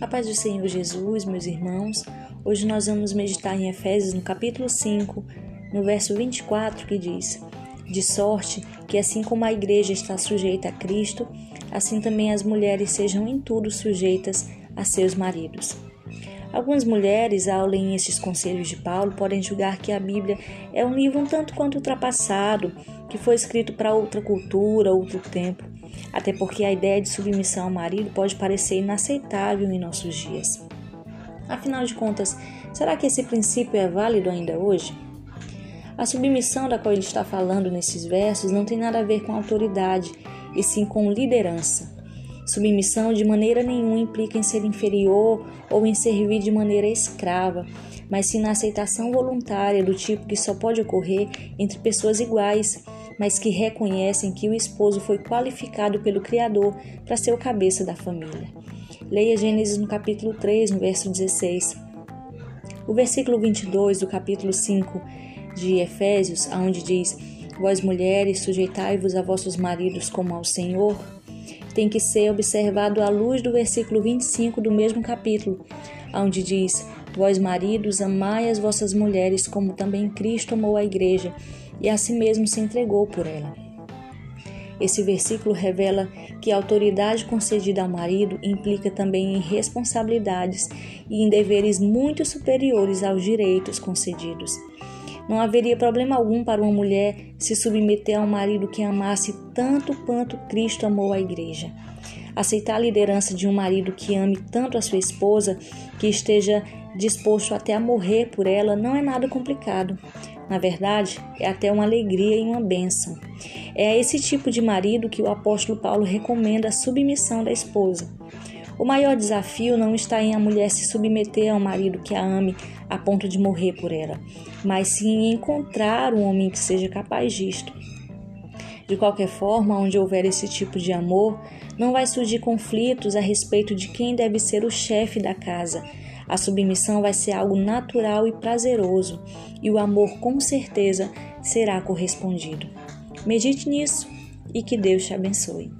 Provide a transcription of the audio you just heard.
A paz do Senhor Jesus, meus irmãos. Hoje nós vamos meditar em Efésios, no capítulo 5, no verso 24, que diz: De sorte que, assim como a igreja está sujeita a Cristo, assim também as mulheres sejam em tudo sujeitas a seus maridos. Algumas mulheres, ao lerem estes conselhos de Paulo, podem julgar que a Bíblia é um livro um tanto quanto ultrapassado, que foi escrito para outra cultura, outro tempo até porque a ideia de submissão ao marido pode parecer inaceitável em nossos dias. Afinal de contas, será que esse princípio é válido ainda hoje? A submissão da qual ele está falando nesses versos não tem nada a ver com autoridade, e sim com liderança. Submissão de maneira nenhuma implica em ser inferior ou em servir de maneira escrava, mas sim na aceitação voluntária do tipo que só pode ocorrer entre pessoas iguais mas que reconhecem que o esposo foi qualificado pelo Criador para ser o cabeça da família. Leia Gênesis no capítulo 3, no verso 16. O versículo 22 do capítulo 5 de Efésios, onde diz: Vós mulheres, sujeitai-vos a vossos maridos como ao Senhor, tem que ser observado à luz do versículo 25 do mesmo capítulo, onde diz: Vós maridos, amai as vossas mulheres como também Cristo amou a igreja e a si mesmo se entregou por ela. Esse versículo revela que a autoridade concedida ao marido implica também em responsabilidades e em deveres muito superiores aos direitos concedidos. Não haveria problema algum para uma mulher se submeter a um marido que amasse tanto quanto Cristo amou a igreja. Aceitar a liderança de um marido que ame tanto a sua esposa, que esteja disposto até a morrer por ela, não é nada complicado. Na verdade, é até uma alegria e uma bênção. É a esse tipo de marido que o apóstolo Paulo recomenda a submissão da esposa. O maior desafio não está em a mulher se submeter a um marido que a ame a ponto de morrer por ela, mas sim em encontrar um homem que seja capaz disto. De qualquer forma, onde houver esse tipo de amor, não vai surgir conflitos a respeito de quem deve ser o chefe da casa, a submissão vai ser algo natural e prazeroso, e o amor com certeza será correspondido. Medite nisso e que Deus te abençoe.